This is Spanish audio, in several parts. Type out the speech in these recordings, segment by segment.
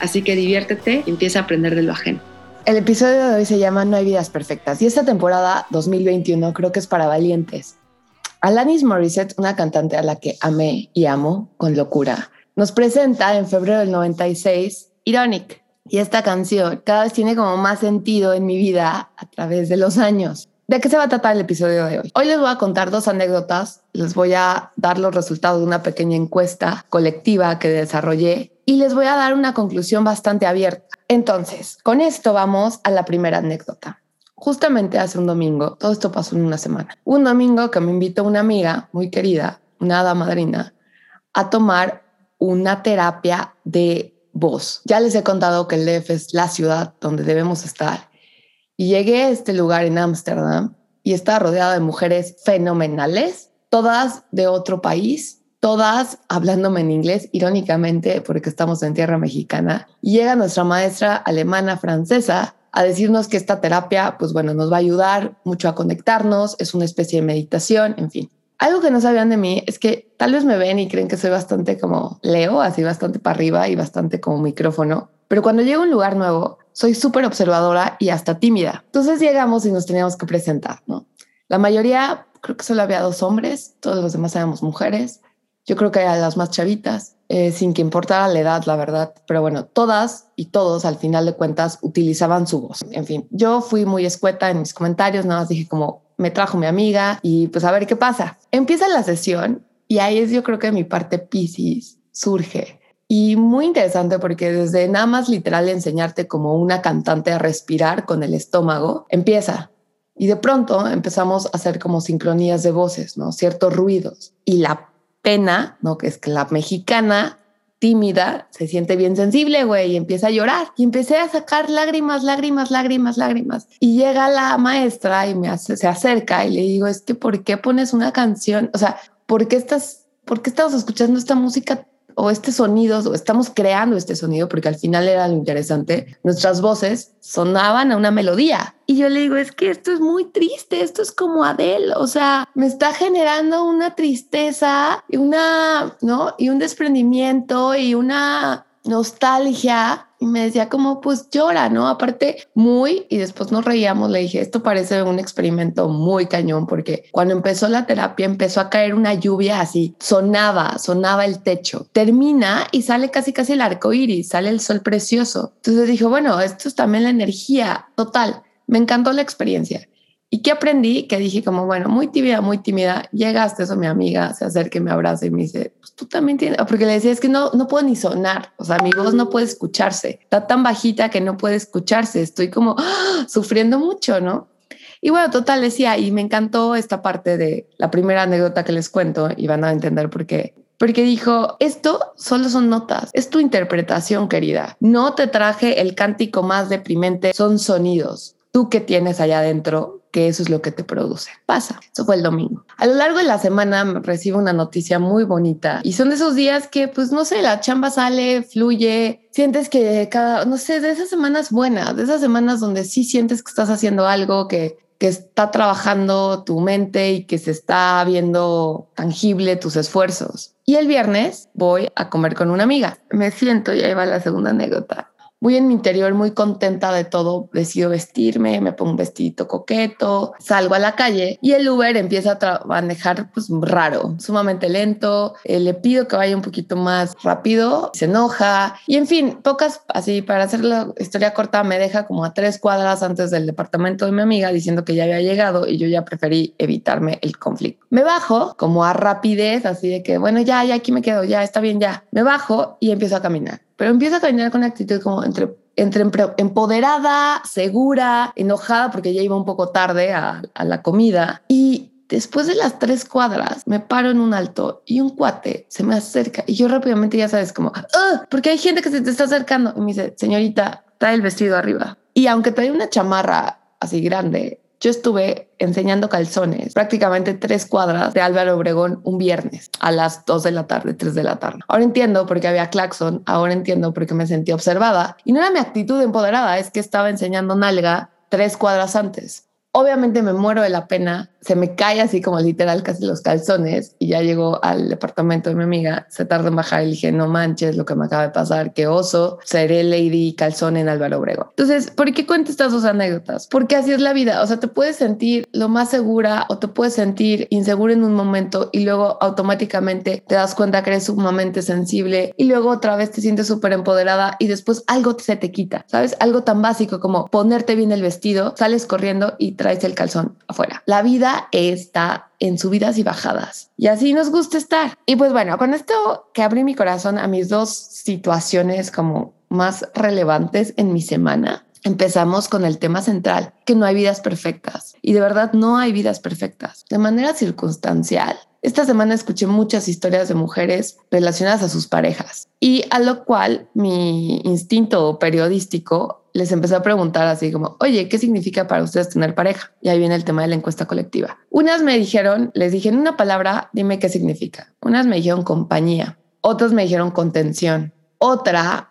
Así que diviértete y empieza a aprender de lo ajeno. El episodio de hoy se llama No hay vidas perfectas y esta temporada 2021 creo que es para valientes. Alanis Morissette, una cantante a la que amé y amo con locura, nos presenta en febrero del 96 Ironic. Y esta canción cada vez tiene como más sentido en mi vida a través de los años. ¿De qué se va a tratar el episodio de hoy? Hoy les voy a contar dos anécdotas, les voy a dar los resultados de una pequeña encuesta colectiva que desarrollé y les voy a dar una conclusión bastante abierta. Entonces, con esto vamos a la primera anécdota. Justamente hace un domingo, todo esto pasó en una semana, un domingo que me invitó una amiga muy querida, una hada madrina, a tomar una terapia de voz. Ya les he contado que el DF es la ciudad donde debemos estar. Y llegué a este lugar en Ámsterdam y estaba rodeada de mujeres fenomenales, todas de otro país, todas hablándome en inglés, irónicamente, porque estamos en tierra mexicana. Y llega nuestra maestra alemana francesa a decirnos que esta terapia, pues bueno, nos va a ayudar mucho a conectarnos, es una especie de meditación, en fin. Algo que no sabían de mí es que tal vez me ven y creen que soy bastante como Leo, así bastante para arriba y bastante como micrófono. Pero cuando llego a un lugar nuevo, soy súper observadora y hasta tímida. Entonces llegamos y nos teníamos que presentar, ¿no? La mayoría, creo que solo había dos hombres, todos los demás éramos mujeres. Yo creo que eran las más chavitas, eh, sin que importara la edad, la verdad. Pero bueno, todas y todos al final de cuentas utilizaban su voz. En fin, yo fui muy escueta en mis comentarios, nada más dije como, me trajo mi amiga y pues a ver qué pasa. Empieza la sesión y ahí es yo creo que mi parte Pisces surge. Y muy interesante porque desde nada más literal enseñarte como una cantante a respirar con el estómago, empieza. Y de pronto empezamos a hacer como sincronías de voces, ¿no? Ciertos ruidos. Y la ¿no? Que es que la mexicana tímida, se siente bien sensible, güey, y empieza a llorar. Y empecé a sacar lágrimas, lágrimas, lágrimas, lágrimas. Y llega la maestra y me hace, se acerca y le digo, es que ¿por qué pones una canción? O sea, ¿por qué estás, por qué estamos escuchando esta música o este sonido, o estamos creando este sonido, porque al final era lo interesante, nuestras voces sonaban a una melodía. Y yo le digo, es que esto es muy triste, esto es como Adele, o sea, me está generando una tristeza y una, ¿no? Y un desprendimiento y una nostalgia y me decía como pues llora, ¿no? Aparte muy y después nos reíamos, le dije, esto parece un experimento muy cañón porque cuando empezó la terapia empezó a caer una lluvia así, sonaba, sonaba el techo, termina y sale casi casi el arco iris, sale el sol precioso. Entonces dijo, bueno, esto es también la energía total. Me encantó la experiencia. ¿Y qué aprendí? Que dije como, bueno, muy tímida, muy tímida. Llegaste eso, mi amiga se acerca y me abraza y me dice, pues tú también tienes, porque le decía, es que no, no puedo ni sonar, o sea, mi voz no puede escucharse, está tan bajita que no puede escucharse, estoy como ¡ah! sufriendo mucho, ¿no? Y bueno, total decía, y me encantó esta parte de la primera anécdota que les cuento y van a entender por qué. Porque dijo, esto solo son notas, es tu interpretación, querida. No te traje el cántico más deprimente, son sonidos. Tú que tienes allá adentro que eso es lo que te produce. Pasa. Eso fue el domingo. A lo largo de la semana recibo una noticia muy bonita y son de esos días que, pues, no sé, la chamba sale, fluye, sientes que cada, no sé, de esas semanas buenas, de esas semanas donde sí sientes que estás haciendo algo que que está trabajando tu mente y que se está viendo tangible tus esfuerzos. Y el viernes voy a comer con una amiga. Me siento, y ahí va la segunda anécdota muy en mi interior, muy contenta de todo, decido vestirme, me pongo un vestidito coqueto, salgo a la calle y el Uber empieza a manejar pues raro, sumamente lento, eh, le pido que vaya un poquito más rápido, se enoja y en fin, pocas, así para hacer la historia corta, me deja como a tres cuadras antes del departamento de mi amiga diciendo que ya había llegado y yo ya preferí evitarme el conflicto. Me bajo como a rapidez, así de que bueno, ya, ya aquí me quedo, ya está bien, ya. Me bajo y empiezo a caminar pero empieza a caminar con actitud como entre, empoderada, segura, enojada porque ya iba un poco tarde a, a la comida. Y después de las tres cuadras, me paro en un alto y un cuate se me acerca y yo rápidamente ya sabes como, porque hay gente que se te está acercando y me dice, señorita, trae el vestido arriba. Y aunque trae una chamarra así grande, yo estuve enseñando calzones prácticamente tres cuadras de Álvaro Obregón un viernes a las dos de la tarde, tres de la tarde. Ahora entiendo por qué había claxon, ahora entiendo por qué me sentí observada. Y no era mi actitud empoderada, es que estaba enseñando nalga tres cuadras antes. Obviamente me muero de la pena, se me cae así como literal casi los calzones y ya llegó al departamento de mi amiga, se tardó en bajar y dije, no manches lo que me acaba de pasar, qué oso, seré Lady Calzón en Álvaro Obregón. Entonces, ¿por qué cuento estas dos anécdotas? Porque así es la vida, o sea, te puedes sentir lo más segura o te puedes sentir insegura en un momento y luego automáticamente te das cuenta que eres sumamente sensible y luego otra vez te sientes súper empoderada y después algo se te quita, ¿sabes? Algo tan básico como ponerte bien el vestido, sales corriendo y traes el calzón afuera. La está en subidas y bajadas. Y así nos gusta estar. Y pues bueno, con esto que abrí mi corazón a mis dos situaciones como más relevantes en mi semana, empezamos con el tema central, que no hay vidas perfectas. Y de verdad no hay vidas perfectas. De manera circunstancial, esta semana escuché muchas historias de mujeres relacionadas a sus parejas y a lo cual mi instinto periodístico les empecé a preguntar así como, oye, ¿qué significa para ustedes tener pareja? Y ahí viene el tema de la encuesta colectiva. Unas me dijeron, les dije en una palabra, dime qué significa. Unas me dijeron compañía, otras me dijeron contención, otra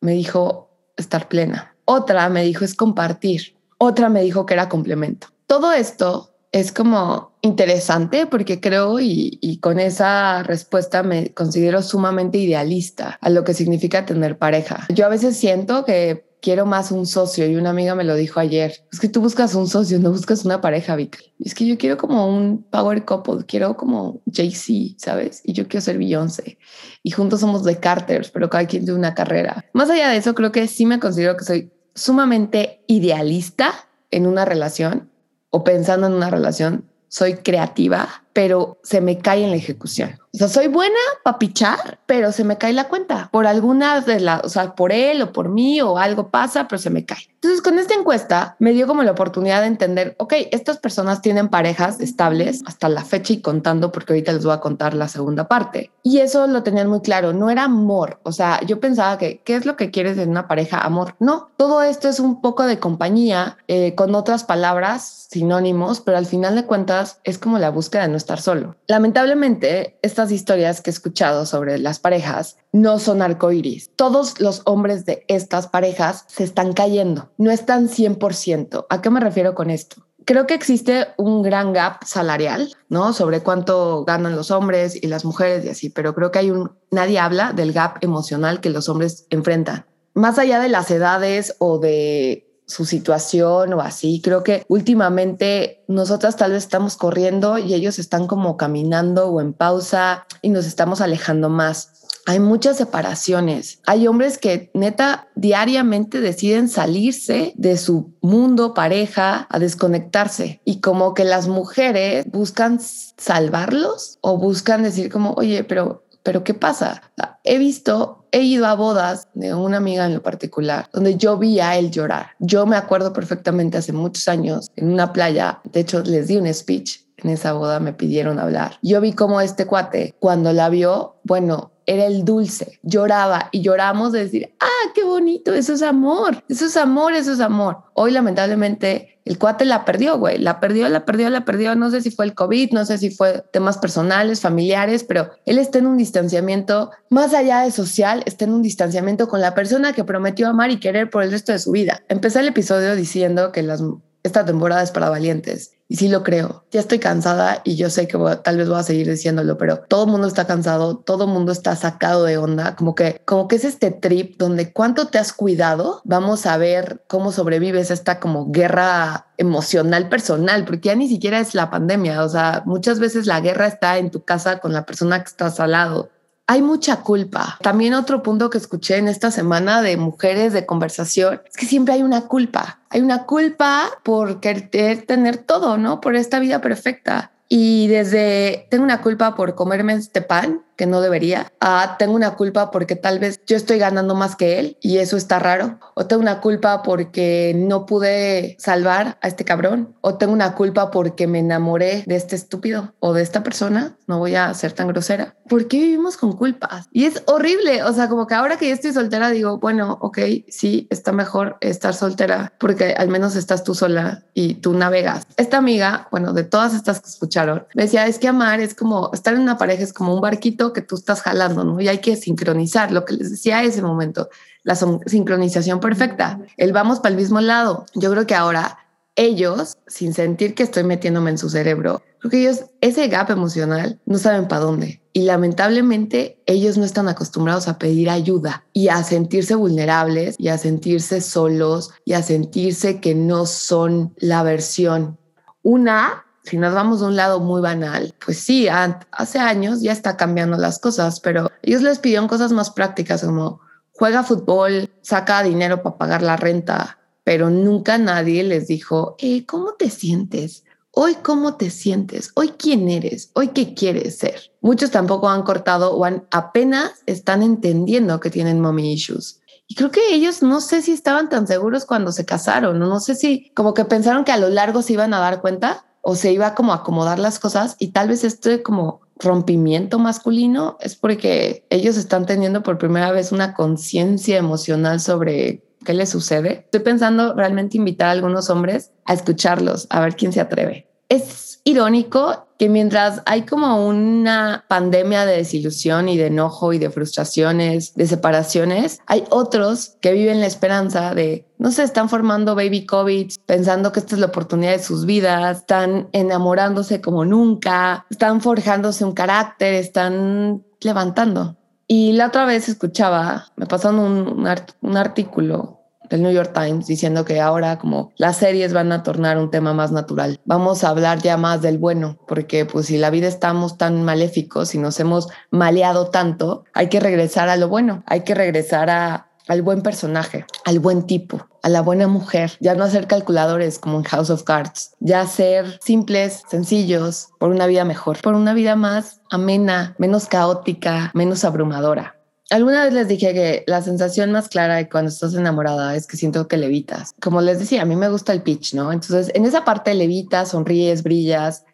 me dijo estar plena, otra me dijo es compartir, otra me dijo que era complemento. Todo esto es como interesante porque creo y, y, con esa respuesta me considero sumamente idealista a lo que significa tener pareja. Yo a veces siento que quiero más un socio y una amiga me lo dijo ayer. Es que tú buscas un socio, no buscas una pareja, Vic. Es que yo quiero como un power couple, quiero como Jay-Z, ¿sabes? Y yo quiero ser Beyoncé. Y juntos somos de Carters, pero cada quien tiene una carrera. Más allá de eso, creo que sí me considero que soy sumamente idealista en una relación o pensando en una relación. Soy creativa, pero se me cae en la ejecución. O sea, soy buena para pichar, pero se me cae la cuenta por alguna de las, o sea, por él o por mí o algo pasa, pero se me cae. Entonces, con esta encuesta me dio como la oportunidad de entender, ok, estas personas tienen parejas estables hasta la fecha y contando, porque ahorita les voy a contar la segunda parte. Y eso lo tenían muy claro, no era amor. O sea, yo pensaba que, ¿qué es lo que quieres en una pareja? Amor. No, todo esto es un poco de compañía, eh, con otras palabras, sinónimos, pero al final de cuentas es como la búsqueda de nuestra estar solo. Lamentablemente, estas historias que he escuchado sobre las parejas no son arcoíris. Todos los hombres de estas parejas se están cayendo, no están 100%. ¿A qué me refiero con esto? Creo que existe un gran gap salarial, ¿no? Sobre cuánto ganan los hombres y las mujeres y así, pero creo que hay un, nadie habla del gap emocional que los hombres enfrentan. Más allá de las edades o de su situación o así. Creo que últimamente nosotras tal vez estamos corriendo y ellos están como caminando o en pausa y nos estamos alejando más. Hay muchas separaciones. Hay hombres que neta diariamente deciden salirse de su mundo, pareja, a desconectarse. Y como que las mujeres buscan salvarlos o buscan decir como, oye, pero pero ¿qué pasa? He visto, he ido a bodas de una amiga en lo particular, donde yo vi a él llorar. Yo me acuerdo perfectamente hace muchos años en una playa, de hecho les di un speech en esa boda, me pidieron hablar. Yo vi cómo este cuate, cuando la vio, bueno, era el dulce, lloraba y lloramos de decir, ah, qué bonito, eso es amor, eso es amor, eso es amor. Hoy lamentablemente el cuate la perdió, güey, la perdió, la perdió, la perdió, no sé si fue el COVID, no sé si fue temas personales, familiares, pero él está en un distanciamiento, más allá de social, está en un distanciamiento con la persona que prometió amar y querer por el resto de su vida. Empecé el episodio diciendo que las esta temporada es para valientes. Y sí lo creo. Ya estoy cansada y yo sé que tal vez voy a seguir diciéndolo, pero todo el mundo está cansado, todo el mundo está sacado de onda, como que, como que es este trip donde cuánto te has cuidado, vamos a ver cómo sobrevives esta como guerra emocional personal, porque ya ni siquiera es la pandemia, o sea, muchas veces la guerra está en tu casa con la persona que estás al lado hay mucha culpa. También otro punto que escuché en esta semana de mujeres de conversación es que siempre hay una culpa. Hay una culpa por querer tener todo, ¿no? Por esta vida perfecta. Y desde tengo una culpa por comerme este pan que no debería. Ah, tengo una culpa porque tal vez yo estoy ganando más que él y eso está raro. O tengo una culpa porque no pude salvar a este cabrón. O tengo una culpa porque me enamoré de este estúpido o de esta persona. No voy a ser tan grosera. ¿Por qué vivimos con culpas? Y es horrible. O sea, como que ahora que ya estoy soltera digo, bueno, ok, sí, está mejor estar soltera porque al menos estás tú sola y tú navegas. Esta amiga, bueno, de todas estas que escucharon, me decía, es que amar es como estar en una pareja, es como un barquito que tú estás jalando, ¿no? Y hay que sincronizar, lo que les decía ese momento, la sincronización perfecta, el vamos para el mismo lado. Yo creo que ahora ellos, sin sentir que estoy metiéndome en su cerebro, creo que ellos, ese gap emocional, no saben para dónde. Y lamentablemente ellos no están acostumbrados a pedir ayuda y a sentirse vulnerables y a sentirse solos y a sentirse que no son la versión. Una, si nos vamos de un lado muy banal, pues sí, hace años ya está cambiando las cosas, pero ellos les pidieron cosas más prácticas como juega fútbol, saca dinero para pagar la renta, pero nunca nadie les dijo, eh, ¿cómo te sientes? Hoy, ¿cómo te sientes? Hoy, ¿quién eres? Hoy, ¿qué quieres ser? Muchos tampoco han cortado o han, apenas están entendiendo que tienen mommy issues. Y creo que ellos no sé si estaban tan seguros cuando se casaron, no sé si como que pensaron que a lo largo se iban a dar cuenta o se iba como a acomodar las cosas y tal vez este como rompimiento masculino es porque ellos están teniendo por primera vez una conciencia emocional sobre qué les sucede. Estoy pensando realmente invitar a algunos hombres a escucharlos, a ver quién se atreve. Es irónico que mientras hay como una pandemia de desilusión y de enojo y de frustraciones, de separaciones, hay otros que viven la esperanza de, no sé, están formando baby COVID, pensando que esta es la oportunidad de sus vidas, están enamorándose como nunca, están forjándose un carácter, están levantando. Y la otra vez escuchaba, me pasaron un, un artículo del New York Times diciendo que ahora como las series van a tornar un tema más natural. Vamos a hablar ya más del bueno, porque pues si la vida estamos tan maléficos y nos hemos maleado tanto, hay que regresar a lo bueno, hay que regresar a, al buen personaje, al buen tipo, a la buena mujer, ya no hacer calculadores como en House of Cards, ya ser simples, sencillos, por una vida mejor, por una vida más amena, menos caótica, menos abrumadora. Alguna vez les dije que la sensación más clara de cuando estás enamorada es que siento que levitas. Como les decía, a mí me gusta el pitch, ¿no? Entonces, en esa parte levitas, sonríes, brillas,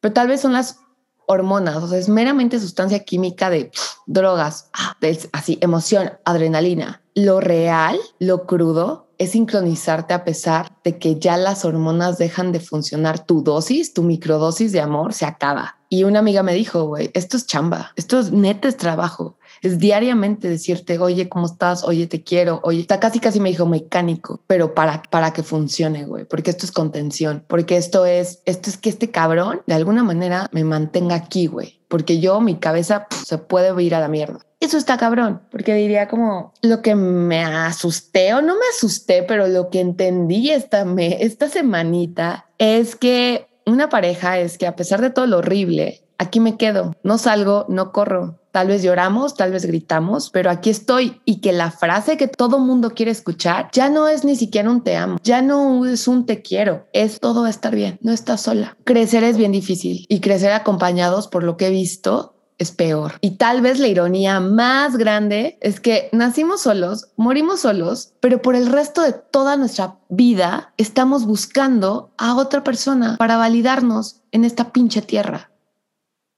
pero tal vez son las hormonas, o sea, es meramente sustancia química de drogas, ah, así, emoción, adrenalina. Lo real, lo crudo, es sincronizarte a pesar de que ya las hormonas dejan de funcionar. Tu dosis, tu microdosis de amor se acaba. Y una amiga me dijo, güey, esto es chamba, esto es neta es trabajo es diariamente decirte, oye, ¿cómo estás? Oye, te quiero. Oye, está casi casi me dijo mecánico, pero para, para que funcione, güey, porque esto es contención, porque esto es, esto es que este cabrón de alguna manera me mantenga aquí, güey, porque yo, mi cabeza se puede ir a la mierda. Eso está cabrón, porque diría como lo que me asusté o no me asusté, pero lo que entendí esta, me, esta semanita es que una pareja es que a pesar de todo lo horrible, aquí me quedo, no salgo, no corro, Tal vez lloramos, tal vez gritamos, pero aquí estoy y que la frase que todo mundo quiere escuchar ya no es ni siquiera un te amo, ya no es un te quiero, es todo estar bien, no estás sola. Crecer es bien difícil y crecer acompañados por lo que he visto es peor. Y tal vez la ironía más grande es que nacimos solos, morimos solos, pero por el resto de toda nuestra vida estamos buscando a otra persona para validarnos en esta pinche tierra.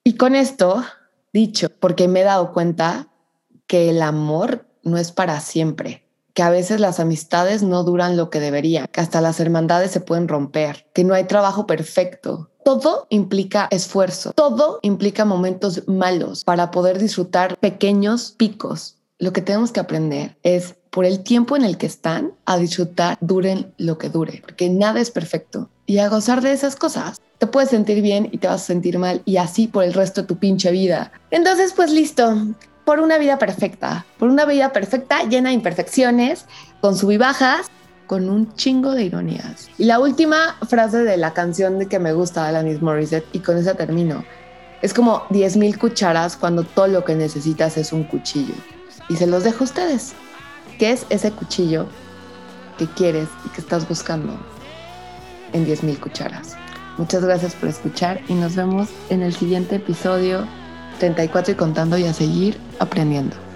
Y con esto dicho, porque me he dado cuenta que el amor no es para siempre, que a veces las amistades no duran lo que deberían, que hasta las hermandades se pueden romper, que no hay trabajo perfecto. Todo implica esfuerzo, todo implica momentos malos para poder disfrutar pequeños picos. Lo que tenemos que aprender es por el tiempo en el que están a disfrutar, duren lo que dure, porque nada es perfecto y a gozar de esas cosas te puedes sentir bien y te vas a sentir mal y así por el resto de tu pinche vida. Entonces, pues listo, por una vida perfecta, por una vida perfecta llena de imperfecciones, con sub y bajas, con un chingo de ironías. Y la última frase de la canción de que me gusta Alanis Morissette, y con esa termino, es como 10.000 cucharas cuando todo lo que necesitas es un cuchillo. Y se los dejo a ustedes. ¿Qué es ese cuchillo que quieres y que estás buscando en 10.000 cucharas? Muchas gracias por escuchar y nos vemos en el siguiente episodio 34 y contando y a seguir aprendiendo.